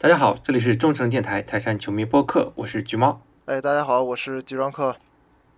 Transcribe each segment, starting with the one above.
大家好，这里是中诚电台泰山球迷播客，我是橘猫。哎，大家好，我是集装客。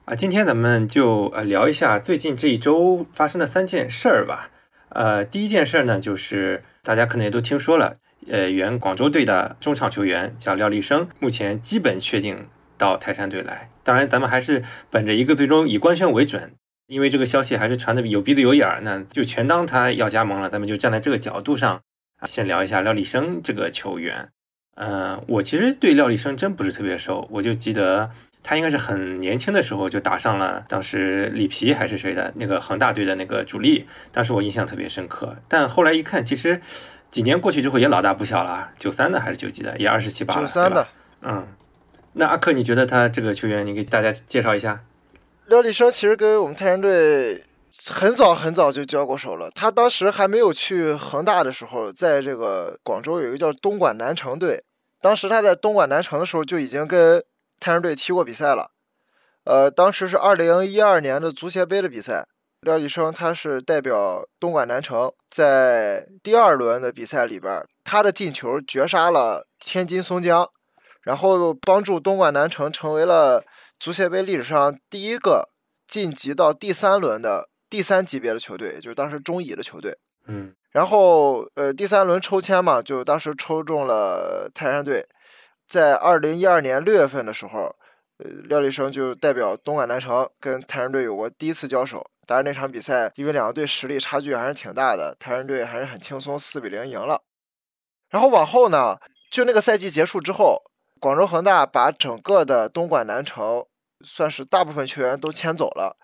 啊，今天咱们就呃聊一下最近这一周发生的三件事儿吧。呃，第一件事儿呢，就是大家可能也都听说了，呃，原广州队的中场球员叫廖立生，目前基本确定到泰山队来。当然，咱们还是本着一个最终以官宣为准，因为这个消息还是传的有鼻子有眼儿，那就全当他要加盟了。咱们就站在这个角度上啊，先聊一下廖立生这个球员。嗯，我其实对廖立生真不是特别熟，我就记得。他应该是很年轻的时候就打上了当时里皮还是谁的那个恒大队的那个主力，当时我印象特别深刻。但后来一看，其实几年过去之后也老大不小了，九三的还是九几的，也二十七八了，九三的，嗯。那阿克，你觉得他这个球员，你给大家介绍一下？廖立生其实跟我们泰山队很早很早就交过手了。他当时还没有去恒大的时候，在这个广州有一个叫东莞南城队，当时他在东莞南城的时候就已经跟。泰山队踢过比赛了，呃，当时是二零一二年的足协杯的比赛，廖立生他是代表东莞南城，在第二轮的比赛里边，他的进球绝杀了天津松江，然后帮助东莞南城成为了足协杯历史上第一个晋级到第三轮的第三级别的球队，就是当时中乙的球队。嗯，然后呃，第三轮抽签嘛，就当时抽中了泰山队。在二零一二年六月份的时候，呃，廖立生就代表东莞南城跟泰山队有过第一次交手。当然那场比赛，因为两个队实力差距还是挺大的，泰山队还是很轻松四比零赢了。然后往后呢，就那个赛季结束之后，广州恒大把整个的东莞南城算是大部分球员都签走了，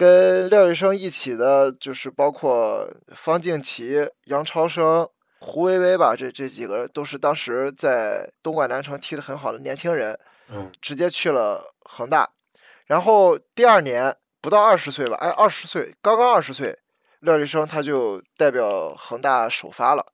跟廖立生一起的就是包括方敬奇、杨超生。胡薇薇吧，这这几个都是当时在东莞南城踢得很好的年轻人，嗯，直接去了恒大，然后第二年不到二十岁吧，哎，二十岁，刚刚二十岁，廖立生他就代表恒大首发了，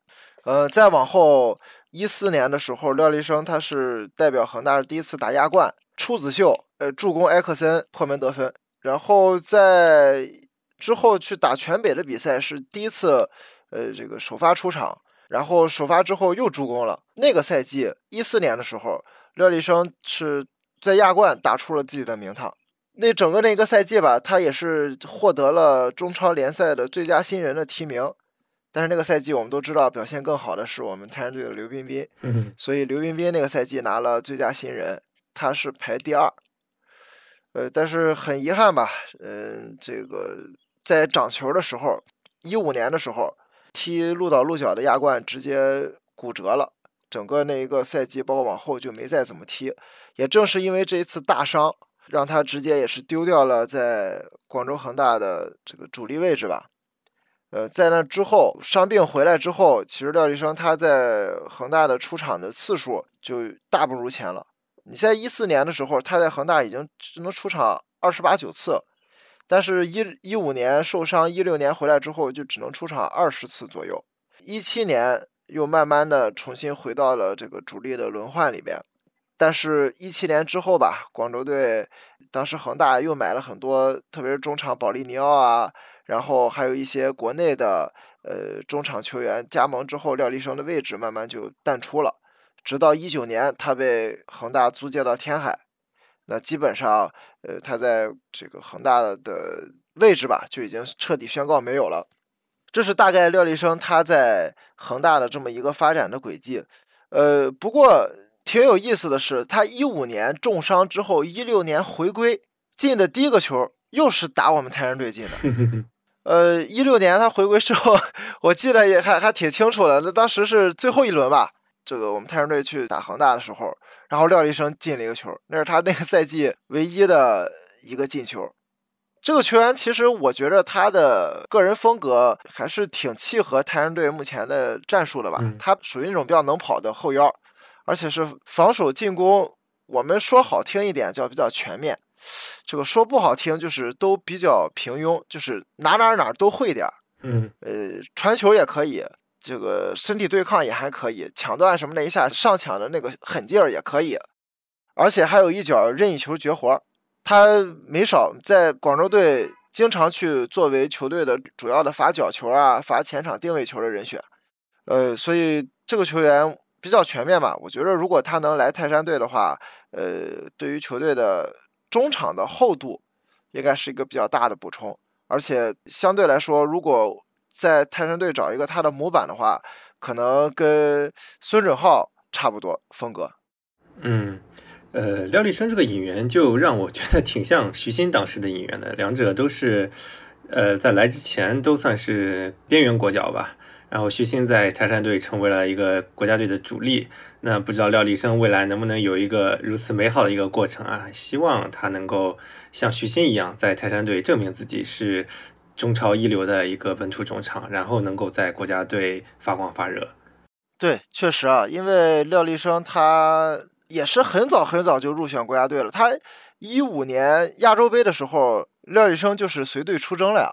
呃，再往后一四年的时候，廖立生他是代表恒大第一次打亚冠，处子秀，呃，助攻埃克森破门得分，然后在之后去打全北的比赛是第一次，呃，这个首发出场。然后首发之后又助攻了。那个赛季一四年的时候，廖立生是在亚冠打出了自己的名堂。那整个那个赛季吧，他也是获得了中超联赛的最佳新人的提名。但是那个赛季我们都知道，表现更好的是我们泰山队的刘彬彬。所以刘彬彬那个赛季拿了最佳新人，他是排第二。呃，但是很遗憾吧，嗯，这个在长球的时候，一五年的时候。踢鹿岛鹿角的亚冠直接骨折了，整个那一个赛季，包括往后就没再怎么踢。也正是因为这一次大伤，让他直接也是丢掉了在广州恒大的这个主力位置吧。呃，在那之后伤病回来之后，其实廖立生他在恒大的出场的次数就大不如前了。你在一四年的时候，他在恒大已经只能出场二十八九次。但是，一一五年受伤，一六年回来之后就只能出场二十次左右。一七年又慢慢的重新回到了这个主力的轮换里边。但是，一七年之后吧，广州队当时恒大又买了很多，特别是中场保利尼奥啊，然后还有一些国内的呃中场球员加盟之后，廖立生的位置慢慢就淡出了。直到一九年，他被恒大租借到天海。那基本上，呃，他在这个恒大的位置吧，就已经彻底宣告没有了。这是大概廖立生他在恒大的这么一个发展的轨迹。呃，不过挺有意思的是，他一五年重伤之后，一六年回归进的第一个球，又是打我们泰山队进的。呃，一六年他回归之后，我记得也还还挺清楚的，那当时是最后一轮吧。这个我们泰山队去打恒大的时候，然后廖立生进了一个球，那是他那个赛季唯一的一个进球。这个球员其实我觉得他的个人风格还是挺契合泰山队目前的战术的吧。他属于那种比较能跑的后腰，而且是防守进攻，我们说好听一点叫比较全面，这个说不好听就是都比较平庸，就是哪哪哪都会点儿。嗯，呃，传球也可以。这个身体对抗也还可以，抢断什么的，一下上抢的那个狠劲儿也可以，而且还有一脚任意球绝活，他没少在广州队经常去作为球队的主要的罚角球啊、罚前场定位球的人选，呃，所以这个球员比较全面吧。我觉得如果他能来泰山队的话，呃，对于球队的中场的厚度，应该是一个比较大的补充。而且相对来说，如果在泰山队找一个他的模板的话，可能跟孙准浩差不多风格。嗯，呃，廖立生这个演员就让我觉得挺像徐新当时的演员的，两者都是，呃，在来之前都算是边缘国脚吧。然后徐新在泰山队成为了一个国家队的主力，那不知道廖立生未来能不能有一个如此美好的一个过程啊？希望他能够像徐新一样，在泰山队证明自己是中超一流的一个本土中场，然后能够在国家队发光发热。对，确实啊，因为廖立生他也是很早很早就入选国家队了。他一五年亚洲杯的时候，廖立生就是随队出征了呀。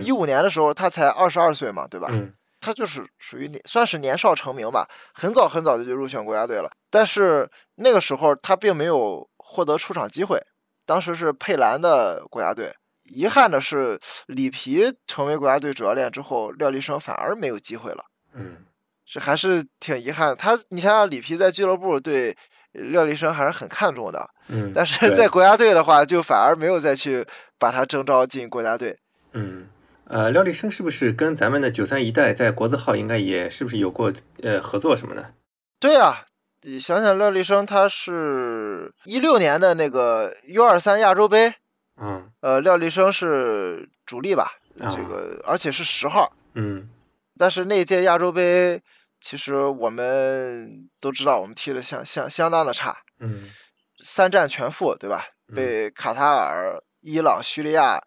一五年的时候，他才二十二岁嘛，对吧？嗯。他就是属于年算是年少成名吧，很早很早就就入选国家队了。但是那个时候他并没有获得出场机会，当时是佩兰的国家队。遗憾的是，里皮成为国家队主教练之后，廖立生反而没有机会了。嗯，这还是挺遗憾。他，你想想，里皮在俱乐部对廖立生还是很看重的。嗯，但是在国家队的话，就反而没有再去把他征召进国家队。嗯。呃，廖立生是不是跟咱们的九三一代在国字号应该也是不是有过呃合作什么的？对啊，你想想廖立生，他是一六年的那个 U 二三亚洲杯，嗯，呃，廖立生是主力吧？这个而且是十号，嗯，但是那届亚洲杯，其实我们都知道，我们踢的相相相当的差，嗯，三战全负，对吧？被卡塔尔、伊朗、叙利亚。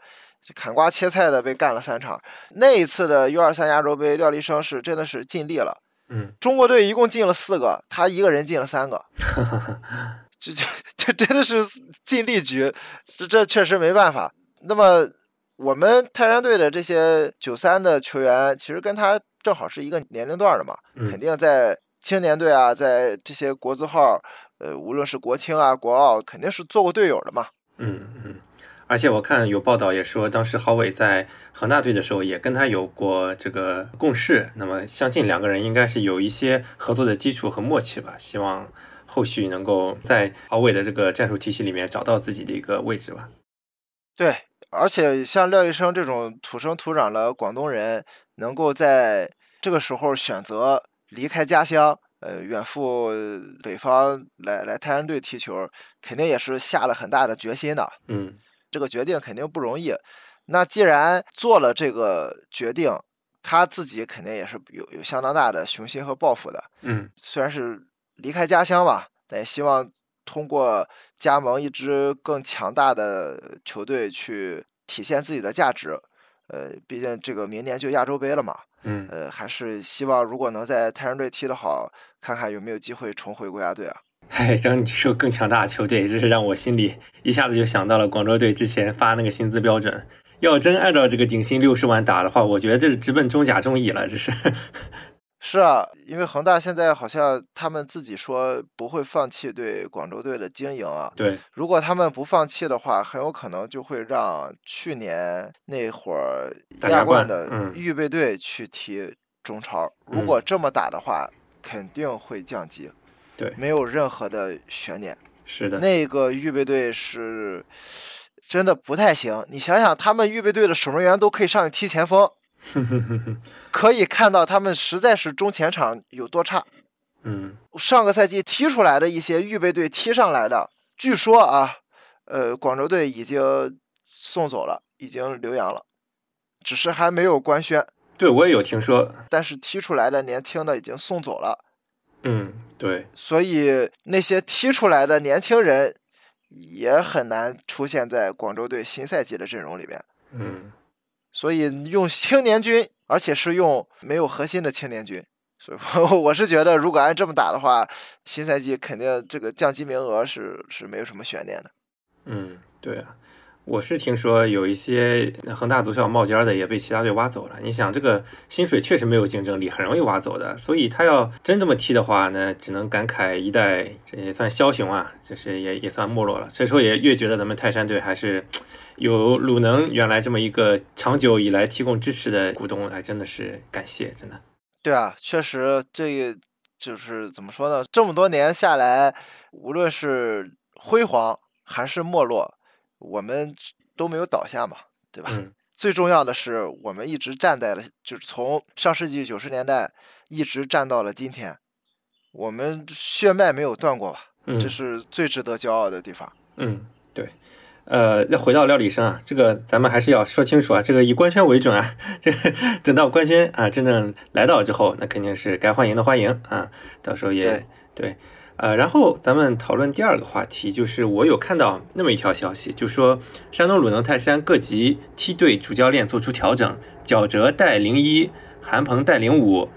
砍瓜切菜的被干了三场，那一次的 U 二三亚洲杯，廖立生是真的是尽力了。嗯，中国队一共进了四个，他一个人进了三个，这这这真的是尽力局，这这确实没办法。那么我们泰山队的这些九三的球员，其实跟他正好是一个年龄段的嘛，肯定在青年队啊，在这些国字号，呃，无论是国青啊、国奥，肯定是做过队友的嘛。嗯嗯。而且我看有报道也说，当时郝伟在恒大队的时候也跟他有过这个共事，那么相信两个人应该是有一些合作的基础和默契吧。希望后续能够在郝伟的这个战术体系里面找到自己的一个位置吧。对，而且像廖医生这种土生土长的广东人，能够在这个时候选择离开家乡，呃，远赴北方来来泰山队踢球，肯定也是下了很大的决心的。嗯。这个决定肯定不容易，那既然做了这个决定，他自己肯定也是有有相当大的雄心和抱负的。嗯，虽然是离开家乡吧，但也希望通过加盟一支更强大的球队去体现自己的价值。呃，毕竟这个明年就亚洲杯了嘛。嗯，呃，还是希望如果能在泰山队踢得好，看看有没有机会重回国家队啊。哎，刚你说更强大的球队，这是让我心里一下子就想到了广州队之前发那个薪资标准。要真按照这个顶薪六十万打的话，我觉得这是直奔中甲中乙了。这是。是啊，因为恒大现在好像他们自己说不会放弃对广州队的经营啊。对。如果他们不放弃的话，很有可能就会让去年那会儿亚冠的预备队去踢中超。如果这么打的话，肯定会降级。对，没有任何的悬念。是的，那个预备队是真的不太行。你想想，他们预备队的守门员都可以上去踢前锋，可以看到他们实在是中前场有多差。嗯，上个赛季踢出来的一些预备队踢上来的，据说啊，呃，广州队已经送走了，已经留洋了，只是还没有官宣。对，我也有听说。但是踢出来的年轻的已经送走了。嗯，对，所以那些踢出来的年轻人也很难出现在广州队新赛季的阵容里面。嗯，所以用青年军，而且是用没有核心的青年军，所以我 是觉得，如果按这么打的话，新赛季肯定这个降级名额是是没有什么悬念的。嗯，对啊。我是听说有一些恒大足校冒尖的也被其他队挖走了。你想，这个薪水确实没有竞争力，很容易挖走的。所以他要真这么踢的话呢，只能感慨一代这也算枭雄啊，就是也也算没落了。这时候也越觉得咱们泰山队还是有鲁能原来这么一个长久以来提供支持的股东，还真的是感谢，真的。对啊，确实这就是怎么说呢？这么多年下来，无论是辉煌还是没落，我们都没有倒下嘛，对吧？嗯最重要的是，我们一直站在了，就是从上世纪九十年代一直站到了今天，我们血脉没有断过吧？嗯，这是最值得骄傲的地方。嗯，对。呃，那回到料理生啊，这个咱们还是要说清楚啊，这个以官宣为准啊。这等到官宣啊真正来到之后，那肯定是该欢迎的欢迎啊。到时候也对，呃，然后咱们讨论第二个话题，就是我有看到那么一条消息，就说山东鲁能泰山各级梯队主教练做出调整，脚哲带零一，韩鹏带零五，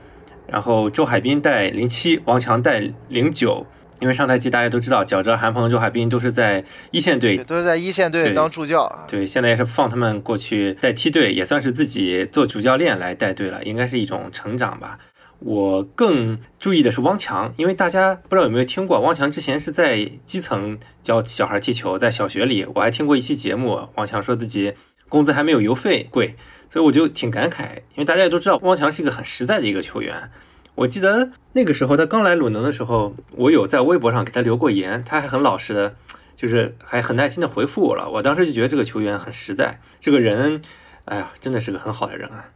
然后周海滨带零七，王强带零九。因为上赛季大家都知道，脚哲、韩鹏、周海滨都是在一线队，都是在一线队当助教啊。对，现在也是放他们过去带梯队，也算是自己做主教练来带队了，应该是一种成长吧。我更注意的是汪强，因为大家不知道有没有听过，汪强之前是在基层教小孩踢球，在小学里，我还听过一期节目，汪强说自己工资还没有邮费贵，所以我就挺感慨，因为大家也都知道汪强是一个很实在的一个球员。我记得那个时候他刚来鲁能的时候，我有在微博上给他留过言，他还很老实的，就是还很耐心的回复我了。我当时就觉得这个球员很实在，这个人，哎呀，真的是个很好的人啊。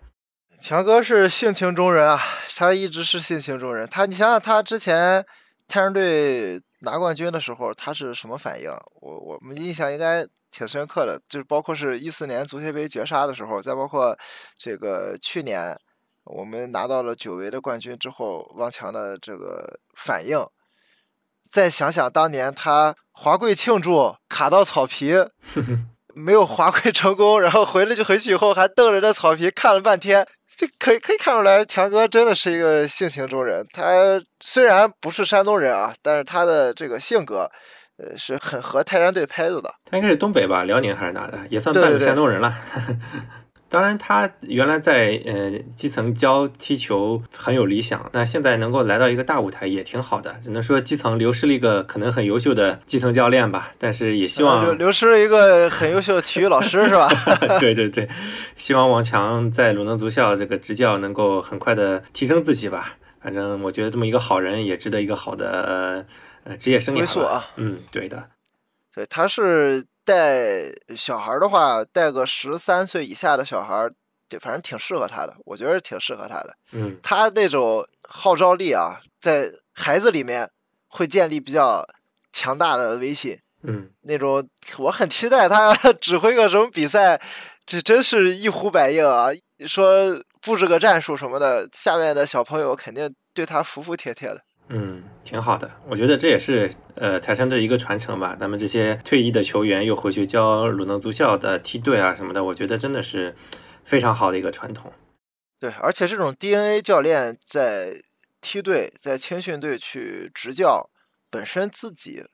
强哥是性情中人啊，他一直是性情中人。他，你想想他之前泰山队拿冠军的时候，他是什么反应？我我们印象应该挺深刻的，就是包括是一四年足协杯绝杀的时候，再包括这个去年我们拿到了久违的冠军之后，汪强的这个反应。再想想当年他华贵庆祝卡到草皮，没有滑跪成功，然后回来就回去以后还瞪着那草皮看了半天，这可以可以看出来，强哥真的是一个性情中人。他虽然不是山东人啊，但是他的这个性格，呃，是很合泰山队拍子的。他应该是东北吧，辽宁还是哪的，也算半个山东人了。当然，他原来在呃基层教踢球很有理想，那现在能够来到一个大舞台也挺好的。只能说基层流失了一个可能很优秀的基层教练吧，但是也希望呃流流失了一个很优秀的体育老师，是吧？对对对，希望王强在鲁能足校这个执教能够很快的提升自己吧。反正我觉得这么一个好人也值得一个好的呃呃职业生涯吧。归宿啊，嗯，对的，对，他是带小孩儿的话，带个十三岁以下的小孩儿，就反正挺适合他的，我觉得挺适合他的。嗯他那种号召力啊，在孩子里面会建立比较强大的威信。嗯，那种我很期待他 指挥个什么比赛，这真是一呼百应啊！说布置个战术什么的，下面的小朋友肯定对他服服帖帖的。嗯，挺好的。我觉得这也是呃台山队一个传承吧。咱们这些退役的球员又回去教鲁能足校的梯队啊什么的，我觉得真的是非常好的一个传统。对，而且这种 DNA 教练在梯队、在青训队去执教，本身自己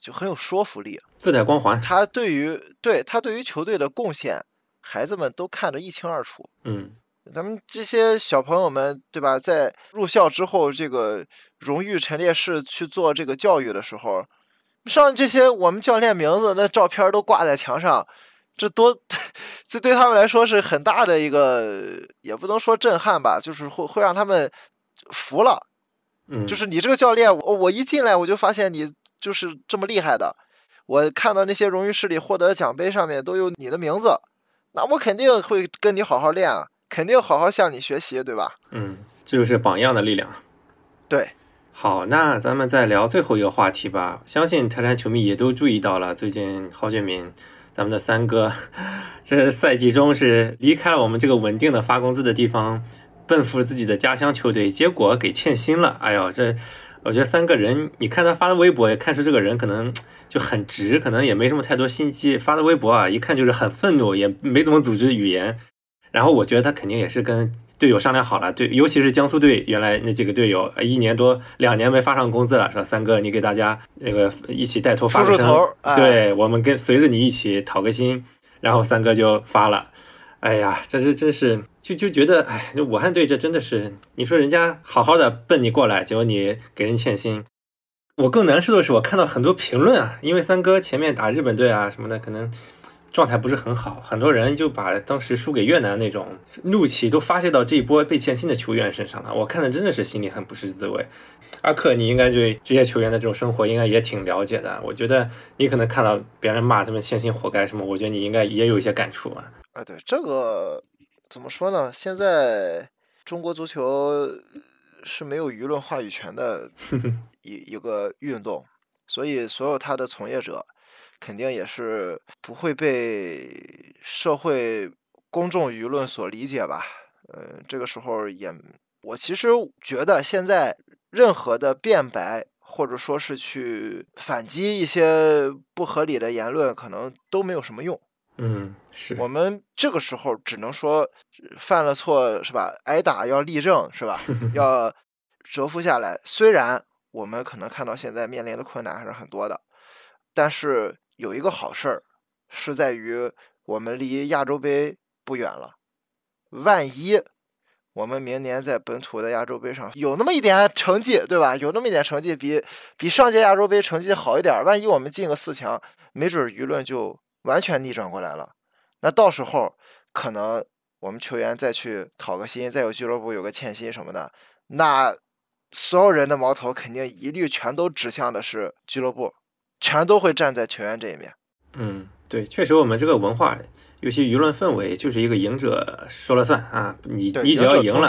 就很有说服力。自带光环。他对于对他对于球队的贡献，孩子们都看得一清二楚。嗯咱们这些小朋友们，对吧？在入校之后，这个荣誉陈列室去做这个教育的时候，上这些我们教练名字那照片都挂在墙上，这多，这对他们来说是很大的一个，也不能说震撼吧，就是会会让他们服了。嗯，就是你这个教练，我我一进来我就发现你就是这么厉害的，我看到那些荣誉室里获得奖杯上面都有你的名字，那我肯定会跟你好好练啊，肯定好好向你学习，对吧？嗯，这就是榜样的力量。对，好，那咱们再聊最后一个话题吧。相信泰山球迷也都注意到了，最近郝俊敏，咱们的三哥，这赛季中是离开了我们这个稳定的发工资的地方，奔赴自己的家乡球队，结果给欠薪了。哎呦，这我觉得三个人，你看他发的微博，也看出这个人可能就很直，可能也没什么太多心机。发的微博啊，一看就是很愤怒，也没怎么组织语言。然后我觉得他肯定也是跟队友商量好了，对，尤其是江苏队原来那几个队友，呃一年多两年没发上工资了，说三哥你给大家那个一起带头发个声，出出头哎对我们跟随着你一起讨个薪，然后三哥就发了。哎呀，这是真是就就觉得，哎，这武汉队这真的是，你说人家好好的奔你过来，结果你给人欠薪。我更难受的是，我看到很多评论啊，因为三哥前面打日本队啊什么的，可能状态不是很好，很多人就把当时输给越南那种怒气都发泄到这一波被欠薪的球员身上了。我看的真的是心里很不是滋味。阿克，你应该对这些球员的这种生活应该也挺了解的。我觉得你可能看到别人骂他们欠薪活该什么，我觉得你应该也有一些感触啊。哎，对这个怎么说呢？现在中国足球是没有舆论话语权的一 一个运动，所以所有他的从业者。肯定也是不会被社会公众舆论所理解吧？呃，这个时候也，我其实觉得现在任何的辩白或者说是去反击一些不合理的言论，可能都没有什么用。嗯，是我们这个时候只能说犯了错是吧？挨打要立正是吧？要蛰伏下来。虽然我们可能看到现在面临的困难还是很多的，但是。有一个好事儿，是在于我们离亚洲杯不远了。万一我们明年在本土的亚洲杯上有那么一点成绩，对吧？有那么一点成绩，比比上届亚洲杯成绩好一点，万一我们进个四强，没准舆论就完全逆转过来了。那到时候可能我们球员再去讨个薪，再有俱乐部有个欠薪什么的，那所有人的矛头肯定一律全都指向的是俱乐部。全都会站在球员这一面。嗯，对，确实，我们这个文化，尤其舆论氛围，就是一个赢者说了算啊。你你只要赢了，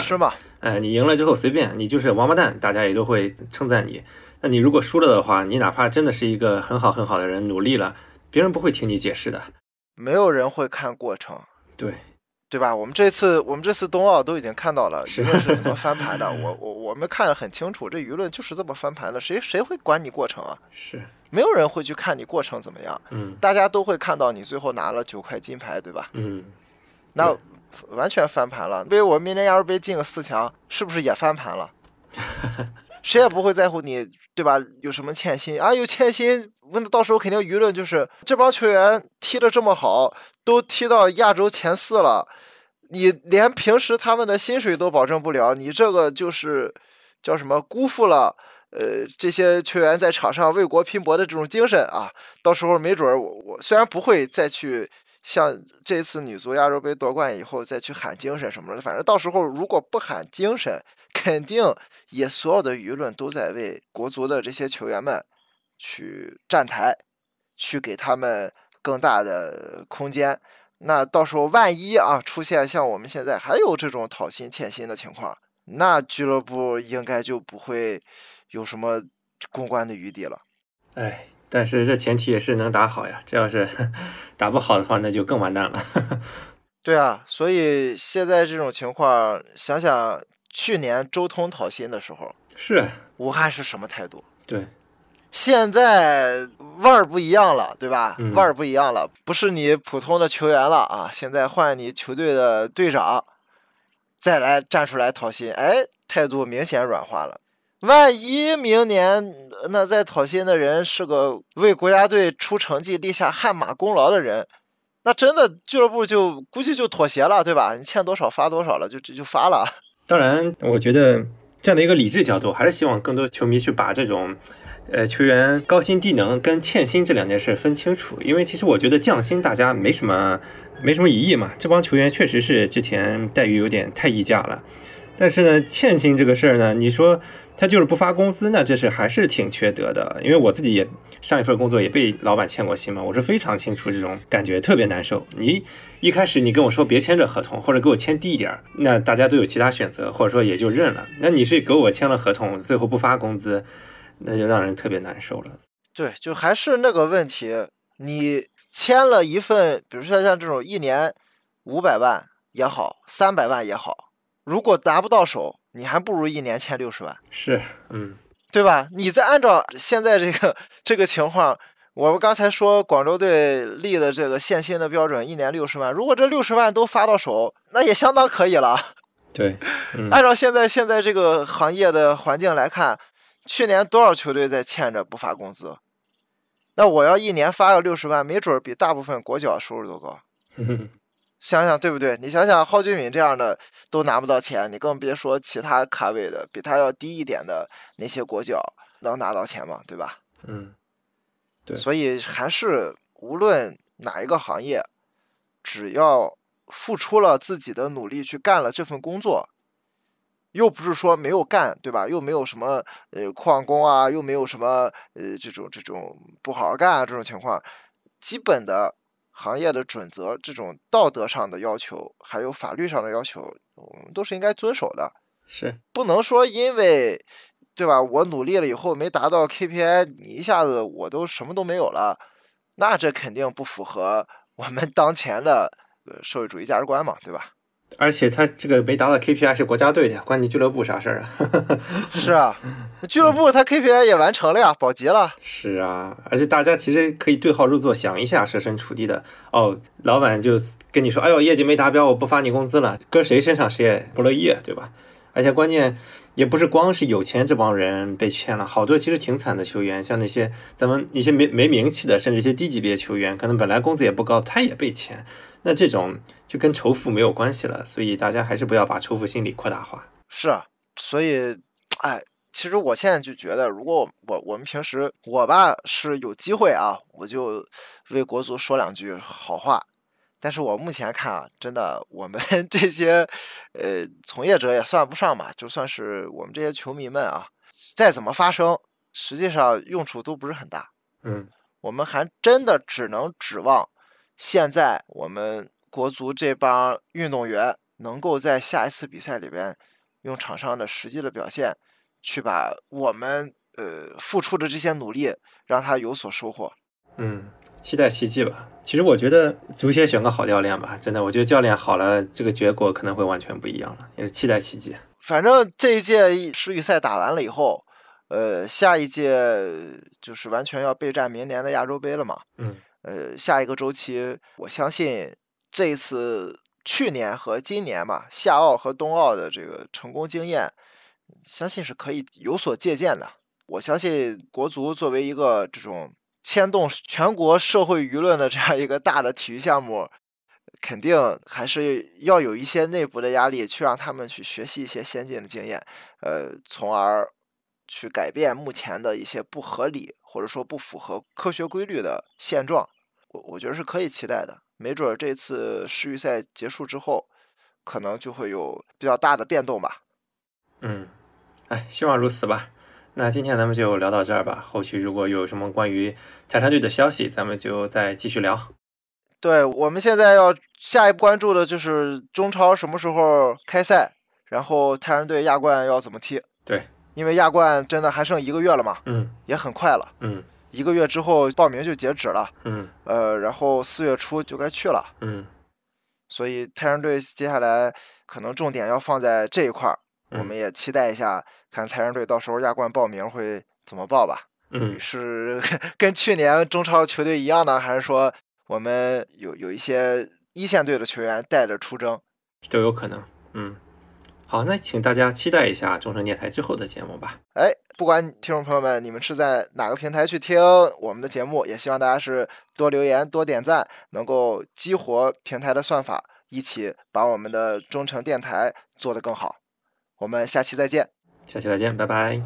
哎，你赢了之后随便，你就是王八蛋，大家也都会称赞你。那你如果输了的话，你哪怕真的是一个很好很好的人，努力了，别人不会听你解释的。没有人会看过程。对。对吧？我们这次我们这次冬奥都已经看到了舆论是怎么 翻盘的。我我我们看得很清楚，这舆论就是这么翻盘的。谁谁会管你过程啊？是，没有人会去看你过程怎么样。嗯，大家都会看到你最后拿了九块金牌，对吧？嗯，那完全翻盘了。因为我们明年亚洲杯进个四强，是不是也翻盘了？谁也不会在乎你，对吧？有什么欠薪啊？有欠薪，那到时候肯定舆论就是这帮球员踢得这么好，都踢到亚洲前四了。你连平时他们的薪水都保证不了，你这个就是叫什么辜负了呃这些球员在场上为国拼搏的这种精神啊！到时候没准儿我我虽然不会再去像这次女足亚洲杯夺冠以后再去喊精神什么的，反正到时候如果不喊精神，肯定也所有的舆论都在为国足的这些球员们去站台，去给他们更大的空间。那到时候万一啊出现像我们现在还有这种讨薪欠薪的情况，那俱乐部应该就不会有什么公关的余地了。哎，但是这前提也是能打好呀，这要是 打不好的话，那就更完蛋了。对啊，所以现在这种情况，想想去年周通讨薪的时候，是武汉是什么态度？对。现在腕儿不一样了，对吧？腕儿不一样了，不是你普通的球员了啊！现在换你球队的队长，再来站出来讨薪，哎，态度明显软化了。万一明年那再讨薪的人是个为国家队出成绩、立下汗马功劳的人，那真的俱乐部就估计就妥协了，对吧？你欠多少发多少了，就就发了。当然，我觉得站在一个理智角度，还是希望更多球迷去把这种。呃，球员高薪低能跟欠薪这两件事分清楚，因为其实我觉得降薪大家没什么没什么疑义嘛。这帮球员确实是之前待遇有点太溢价了，但是呢，欠薪这个事儿呢，你说他就是不发工资，那这是还是挺缺德的。因为我自己也上一份工作也被老板欠过薪嘛，我是非常清楚这种感觉，特别难受。你一开始你跟我说别签这合同，或者给我签低一点，那大家都有其他选择，或者说也就认了。那你是给我签了合同，最后不发工资。那就让人特别难受了。对，就还是那个问题，你签了一份，比如说像这种一年五百万也好，三百万也好，如果拿不到手，你还不如一年签六十万。是，嗯，对吧？你再按照现在这个这个情况，我们刚才说广州队立的这个限薪的标准，一年六十万，如果这六十万都发到手，那也相当可以了。对，按照现在现在这个行业的环境来看。去年多少球队在欠着不发工资？那我要一年发个六十万，没准比大部分国脚收入都高。想想对不对？你想想，蒿俊闵这样的都拿不到钱，你更别说其他卡位的比他要低一点的那些国脚能拿到钱吗？对吧？嗯，对。所以还是无论哪一个行业，只要付出了自己的努力去干了这份工作，又不是说没有干，对吧？又没有什么呃旷工啊，又没有什么呃这种这种不好好干啊这种情况，基本的行业的准则，这种道德上的要求，还有法律上的要求，我们都是应该遵守的。是不能说因为，对吧？我努力了以后没达到 KPI，你一下子我都什么都没有了，那这肯定不符合我们当前的呃社会主义价值观嘛，对吧？而且他这个没达到 KPI 是国家队的，关你俱乐部啥事儿啊？是啊，俱乐部他 KPI 也完成了呀，保级了。是啊，而且大家其实可以对号入座，想一下，设身处地的哦，老板就跟你说，哎呦，业绩没达标，我不发你工资了，搁谁身上谁也不乐意，对吧？而且关键也不是光是有钱这帮人被欠了，好多其实挺惨的球员，像那些咱们一些没没名气的，甚至一些低级别球员，可能本来工资也不高，他也被欠。那这种就跟仇富没有关系了，所以大家还是不要把仇富心理扩大化。是啊，所以，哎，其实我现在就觉得，如果我我们平时我吧是有机会啊，我就为国足说两句好话。但是我目前看啊，真的我们 这些呃从业者也算不上吧，就算是我们这些球迷们啊，再怎么发声，实际上用处都不是很大。嗯，我们还真的只能指望。现在我们国足这帮运动员能够在下一次比赛里边，用场上的实际的表现，去把我们呃付出的这些努力，让他有所收获。嗯，期待奇迹吧。其实我觉得足协选个好教练吧，真的，我觉得教练好了，这个结果可能会完全不一样了。也是期待奇迹。反正这一届世预赛打完了以后，呃，下一届就是完全要备战明年的亚洲杯了嘛。嗯。呃，下一个周期，我相信这一次去年和今年吧，夏奥和冬奥的这个成功经验，相信是可以有所借鉴的。我相信国足作为一个这种牵动全国社会舆论的这样一个大的体育项目，肯定还是要有一些内部的压力，去让他们去学习一些先进的经验，呃，从而去改变目前的一些不合理或者说不符合科学规律的现状。我我觉得是可以期待的，没准这次世预赛结束之后，可能就会有比较大的变动吧。嗯，哎，希望如此吧。那今天咱们就聊到这儿吧。后续如果有什么关于泰山队的消息，咱们就再继续聊。对，我们现在要下一步关注的就是中超什么时候开赛，然后泰山队亚冠要怎么踢。对，因为亚冠真的还剩一个月了嘛，嗯，也很快了，嗯。一个月之后报名就截止了，嗯，呃，然后四月初就该去了，嗯，所以太阳队接下来可能重点要放在这一块儿，我们也期待一下，看太阳队到时候亚冠报名会怎么报吧，嗯，是 跟去年中超球队一样呢，还是说我们有有一些一线队的球员带着出征，都有可能，嗯。好，那请大家期待一下中诚电台之后的节目吧。哎，不管听众朋友们你们是在哪个平台去听我们的节目，也希望大家是多留言、多点赞，能够激活平台的算法，一起把我们的忠诚电台做得更好。我们下期再见，下期再见，拜拜。